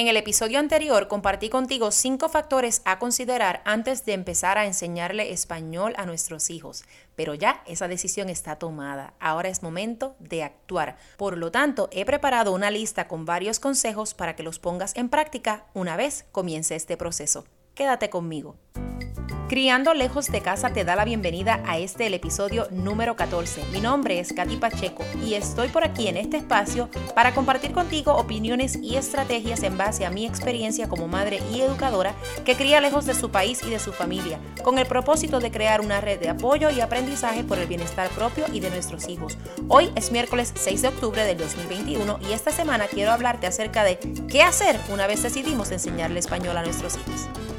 En el episodio anterior compartí contigo cinco factores a considerar antes de empezar a enseñarle español a nuestros hijos, pero ya esa decisión está tomada. Ahora es momento de actuar. Por lo tanto, he preparado una lista con varios consejos para que los pongas en práctica una vez comience este proceso. Quédate conmigo. Criando lejos de casa te da la bienvenida a este el episodio número 14. Mi nombre es Katy Pacheco y estoy por aquí en este espacio para compartir contigo opiniones y estrategias en base a mi experiencia como madre y educadora que cría lejos de su país y de su familia, con el propósito de crear una red de apoyo y aprendizaje por el bienestar propio y de nuestros hijos. Hoy es miércoles 6 de octubre del 2021 y esta semana quiero hablarte acerca de qué hacer una vez decidimos enseñarle español a nuestros hijos.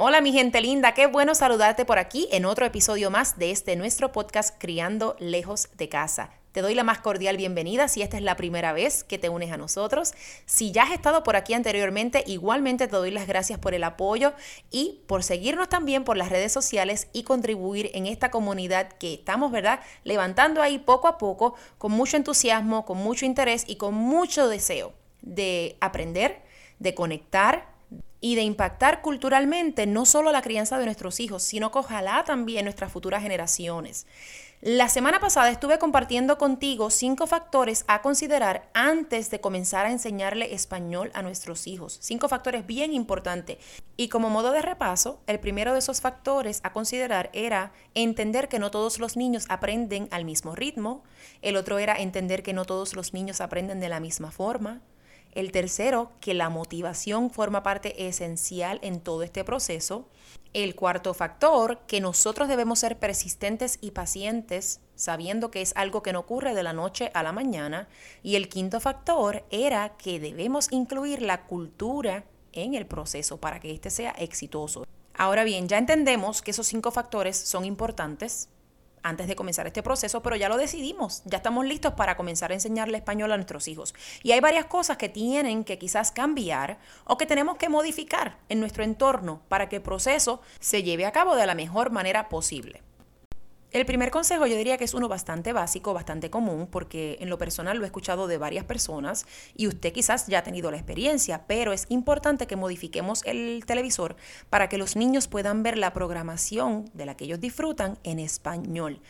Hola mi gente linda, qué bueno saludarte por aquí en otro episodio más de este nuestro podcast Criando lejos de casa. Te doy la más cordial bienvenida si esta es la primera vez que te unes a nosotros. Si ya has estado por aquí anteriormente, igualmente te doy las gracias por el apoyo y por seguirnos también por las redes sociales y contribuir en esta comunidad que estamos, ¿verdad? Levantando ahí poco a poco, con mucho entusiasmo, con mucho interés y con mucho deseo de aprender, de conectar y de impactar culturalmente no solo la crianza de nuestros hijos, sino que ojalá también nuestras futuras generaciones. La semana pasada estuve compartiendo contigo cinco factores a considerar antes de comenzar a enseñarle español a nuestros hijos. Cinco factores bien importantes. Y como modo de repaso, el primero de esos factores a considerar era entender que no todos los niños aprenden al mismo ritmo. El otro era entender que no todos los niños aprenden de la misma forma. El tercero, que la motivación forma parte esencial en todo este proceso. El cuarto factor, que nosotros debemos ser persistentes y pacientes, sabiendo que es algo que no ocurre de la noche a la mañana. Y el quinto factor era que debemos incluir la cultura en el proceso para que éste sea exitoso. Ahora bien, ya entendemos que esos cinco factores son importantes, antes de comenzar este proceso, pero ya lo decidimos, ya estamos listos para comenzar a enseñarle español a nuestros hijos. Y hay varias cosas que tienen que quizás cambiar o que tenemos que modificar en nuestro entorno para que el proceso se lleve a cabo de la mejor manera posible. El primer consejo yo diría que es uno bastante básico, bastante común, porque en lo personal lo he escuchado de varias personas y usted quizás ya ha tenido la experiencia, pero es importante que modifiquemos el televisor para que los niños puedan ver la programación de la que ellos disfrutan en español.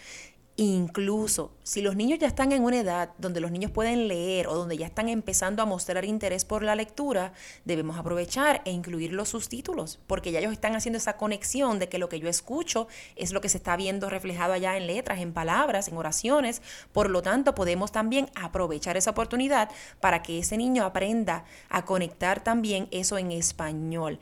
Incluso si los niños ya están en una edad donde los niños pueden leer o donde ya están empezando a mostrar interés por la lectura, debemos aprovechar e incluir los subtítulos, porque ya ellos están haciendo esa conexión de que lo que yo escucho es lo que se está viendo reflejado allá en letras, en palabras, en oraciones. Por lo tanto, podemos también aprovechar esa oportunidad para que ese niño aprenda a conectar también eso en español.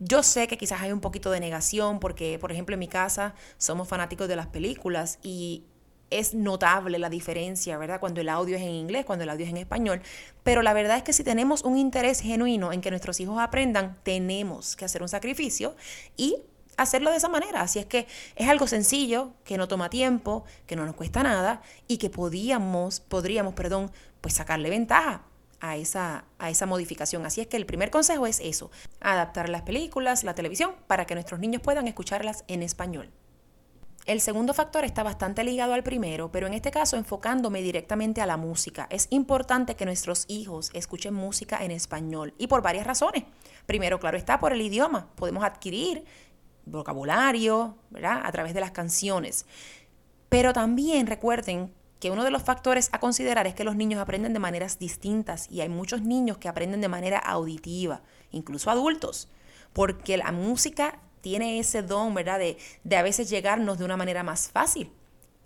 Yo sé que quizás hay un poquito de negación porque, por ejemplo, en mi casa somos fanáticos de las películas y es notable la diferencia, ¿verdad? Cuando el audio es en inglés, cuando el audio es en español. Pero la verdad es que si tenemos un interés genuino en que nuestros hijos aprendan, tenemos que hacer un sacrificio y hacerlo de esa manera. Así es que es algo sencillo, que no toma tiempo, que no nos cuesta nada y que podíamos, podríamos, perdón, pues sacarle ventaja a esa, a esa modificación. Así es que el primer consejo es eso, adaptar las películas, la televisión, para que nuestros niños puedan escucharlas en español. El segundo factor está bastante ligado al primero, pero en este caso enfocándome directamente a la música. Es importante que nuestros hijos escuchen música en español y por varias razones. Primero, claro está, por el idioma. Podemos adquirir vocabulario. A través de las canciones. Pero también recuerden que uno de los factores a considerar es que los niños aprenden de maneras distintas y hay muchos niños que aprenden de manera auditiva, incluso adultos, porque la música tiene ese don, ¿verdad? De, de a veces llegarnos de una manera más fácil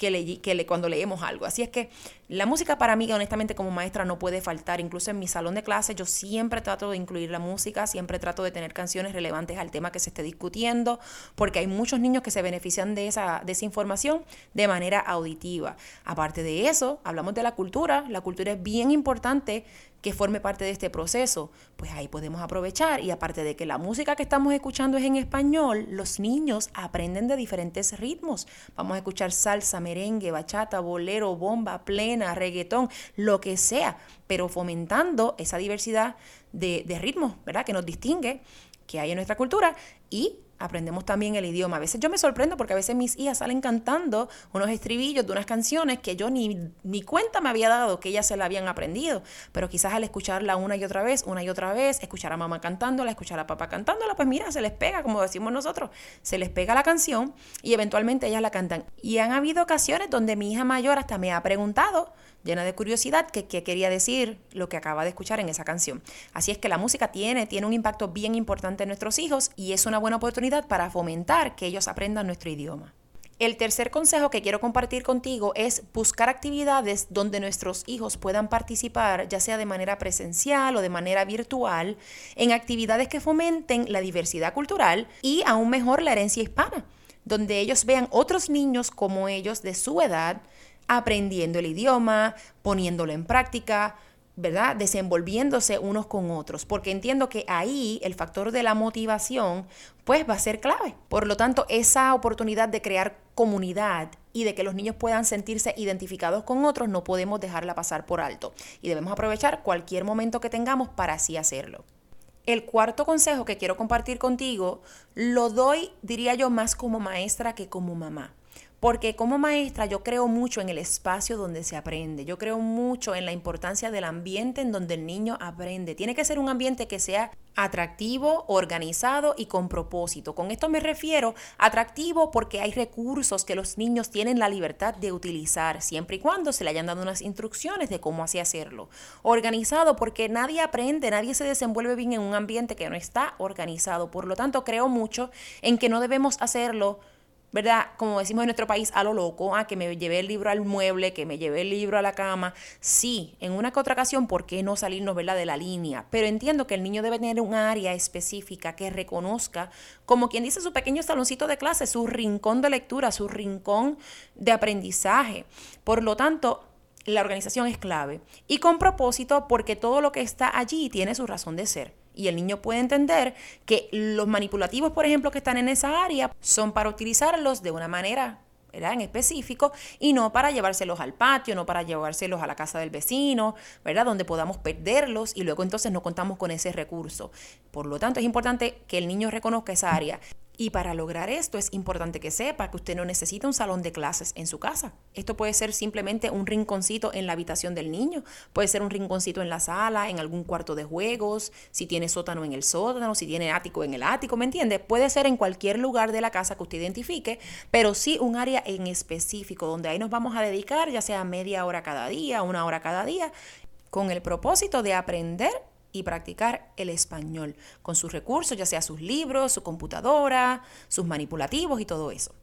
que, le, que le, cuando leemos algo. Así es que la música para mí, honestamente, como maestra no puede faltar. Incluso en mi salón de clases yo siempre trato de incluir la música, siempre trato de tener canciones relevantes al tema que se esté discutiendo, porque hay muchos niños que se benefician de esa, de esa información de manera auditiva. Aparte de eso, hablamos de la cultura. La cultura es bien importante que forme parte de este proceso, pues ahí podemos aprovechar y aparte de que la música que estamos escuchando es en español, los niños aprenden de diferentes ritmos. Vamos a escuchar salsa, merengue, bachata, bolero, bomba, plena, reggaetón, lo que sea, pero fomentando esa diversidad de, de ritmos, ¿verdad? Que nos distingue, que hay en nuestra cultura y aprendemos también el idioma. A veces yo me sorprendo porque a veces mis hijas salen cantando unos estribillos de unas canciones que yo ni, ni cuenta me había dado que ellas se la habían aprendido. Pero quizás al escucharla una y otra vez, una y otra vez, escuchar a mamá cantándola, escuchar a papá cantándola, pues mira, se les pega, como decimos nosotros, se les pega la canción y eventualmente ellas la cantan. Y han habido ocasiones donde mi hija mayor hasta me ha preguntado llena de curiosidad qué quería decir lo que acaba de escuchar en esa canción. Así es que la música tiene, tiene un impacto bien importante en nuestros hijos y es una buena oportunidad para fomentar que ellos aprendan nuestro idioma. El tercer consejo que quiero compartir contigo es buscar actividades donde nuestros hijos puedan participar, ya sea de manera presencial o de manera virtual, en actividades que fomenten la diversidad cultural y aún mejor la herencia hispana, donde ellos vean otros niños como ellos de su edad aprendiendo el idioma, poniéndolo en práctica, ¿verdad? Desenvolviéndose unos con otros, porque entiendo que ahí el factor de la motivación pues va a ser clave. Por lo tanto, esa oportunidad de crear comunidad y de que los niños puedan sentirse identificados con otros no podemos dejarla pasar por alto y debemos aprovechar cualquier momento que tengamos para así hacerlo. El cuarto consejo que quiero compartir contigo lo doy, diría yo, más como maestra que como mamá. Porque como maestra yo creo mucho en el espacio donde se aprende, yo creo mucho en la importancia del ambiente en donde el niño aprende. Tiene que ser un ambiente que sea atractivo, organizado y con propósito. Con esto me refiero atractivo porque hay recursos que los niños tienen la libertad de utilizar siempre y cuando se le hayan dado unas instrucciones de cómo así hacerlo. Organizado porque nadie aprende, nadie se desenvuelve bien en un ambiente que no está organizado. Por lo tanto, creo mucho en que no debemos hacerlo ¿verdad? Como decimos en nuestro país, a lo loco, ah, que me llevé el libro al mueble, que me llevé el libro a la cama. Sí, en una que otra ocasión, ¿por qué no salirnos, ¿verdad? de la línea? Pero entiendo que el niño debe tener un área específica que reconozca, como quien dice, su pequeño saloncito de clase, su rincón de lectura, su rincón de aprendizaje. Por lo tanto, la organización es clave. Y con propósito, porque todo lo que está allí tiene su razón de ser. Y el niño puede entender que los manipulativos, por ejemplo, que están en esa área, son para utilizarlos de una manera ¿verdad? en específico y no para llevárselos al patio, no para llevárselos a la casa del vecino, ¿verdad? donde podamos perderlos y luego entonces no contamos con ese recurso. Por lo tanto, es importante que el niño reconozca esa área. Y para lograr esto es importante que sepa que usted no necesita un salón de clases en su casa. Esto puede ser simplemente un rinconcito en la habitación del niño, puede ser un rinconcito en la sala, en algún cuarto de juegos, si tiene sótano en el sótano, si tiene ático en el ático, ¿me entiende? Puede ser en cualquier lugar de la casa que usted identifique, pero sí un área en específico donde ahí nos vamos a dedicar, ya sea media hora cada día, una hora cada día, con el propósito de aprender y practicar el español con sus recursos, ya sea sus libros, su computadora, sus manipulativos y todo eso.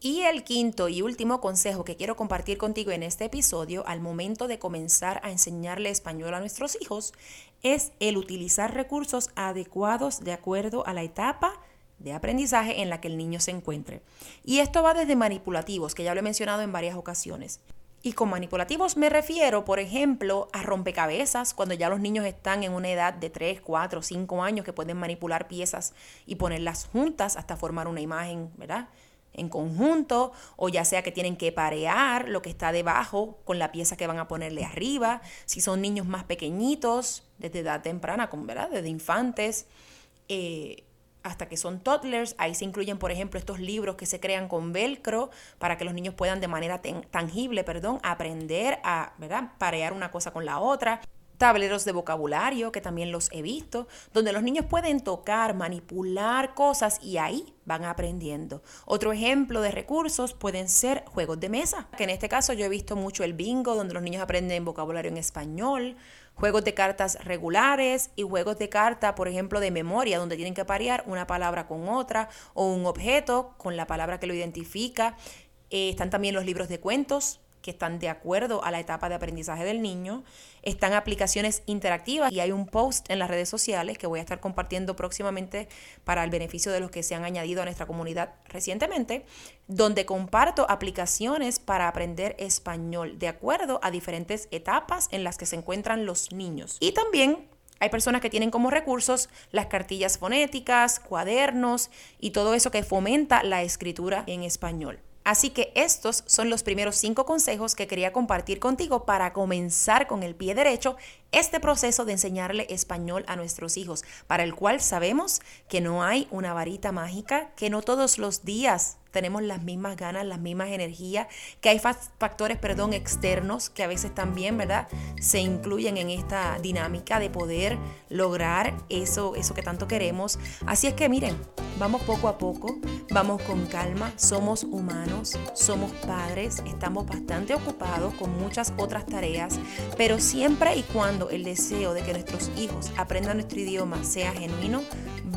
Y el quinto y último consejo que quiero compartir contigo en este episodio al momento de comenzar a enseñarle español a nuestros hijos es el utilizar recursos adecuados de acuerdo a la etapa de aprendizaje en la que el niño se encuentre. Y esto va desde manipulativos, que ya lo he mencionado en varias ocasiones. Y con manipulativos me refiero, por ejemplo, a rompecabezas, cuando ya los niños están en una edad de 3, 4, 5 años que pueden manipular piezas y ponerlas juntas hasta formar una imagen, ¿verdad? En conjunto, o ya sea que tienen que parear lo que está debajo con la pieza que van a ponerle arriba. Si son niños más pequeñitos, desde edad temprana, ¿verdad? Desde infantes. Eh, hasta que son toddlers. Ahí se incluyen, por ejemplo, estos libros que se crean con velcro para que los niños puedan de manera tangible, perdón, aprender a, ¿verdad?, parear una cosa con la otra tableros de vocabulario, que también los he visto, donde los niños pueden tocar, manipular cosas y ahí van aprendiendo. Otro ejemplo de recursos pueden ser juegos de mesa, que en este caso yo he visto mucho el bingo, donde los niños aprenden vocabulario en español, juegos de cartas regulares y juegos de carta, por ejemplo, de memoria, donde tienen que parear una palabra con otra o un objeto con la palabra que lo identifica. Eh, están también los libros de cuentos, que están de acuerdo a la etapa de aprendizaje del niño. Están aplicaciones interactivas y hay un post en las redes sociales que voy a estar compartiendo próximamente para el beneficio de los que se han añadido a nuestra comunidad recientemente, donde comparto aplicaciones para aprender español de acuerdo a diferentes etapas en las que se encuentran los niños. Y también hay personas que tienen como recursos las cartillas fonéticas, cuadernos y todo eso que fomenta la escritura en español. Así que estos son los primeros cinco consejos que quería compartir contigo para comenzar con el pie derecho este proceso de enseñarle español a nuestros hijos, para el cual sabemos que no hay una varita mágica, que no todos los días tenemos las mismas ganas, las mismas energías, que hay factores, perdón, externos que a veces también, ¿verdad? Se incluyen en esta dinámica de poder lograr eso, eso que tanto queremos. Así es que miren, vamos poco a poco, vamos con calma, somos humanos, somos padres, estamos bastante ocupados con muchas otras tareas, pero siempre y cuando el deseo de que nuestros hijos aprendan nuestro idioma sea genuino,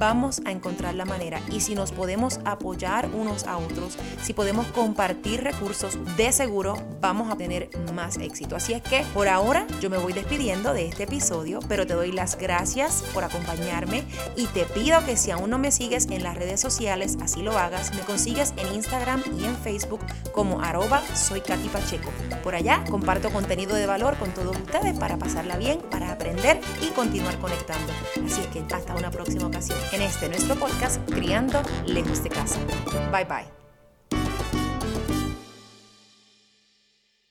vamos a encontrar la manera. Y si nos podemos apoyar unos a otros, si podemos compartir recursos, de seguro vamos a tener más éxito. Así es que por ahora yo me voy despidiendo de este episodio, pero te doy las gracias por acompañarme y te pido que si aún no me sigues en las redes sociales, así lo hagas. Me consigues en Instagram y en Facebook como arroba soy Katy Pacheco. Por allá comparto contenido de valor con todos ustedes para pasarla bien, para aprender y continuar conectando. Así es que hasta una próxima ocasión en este nuestro podcast Criando lejos de casa. Bye bye.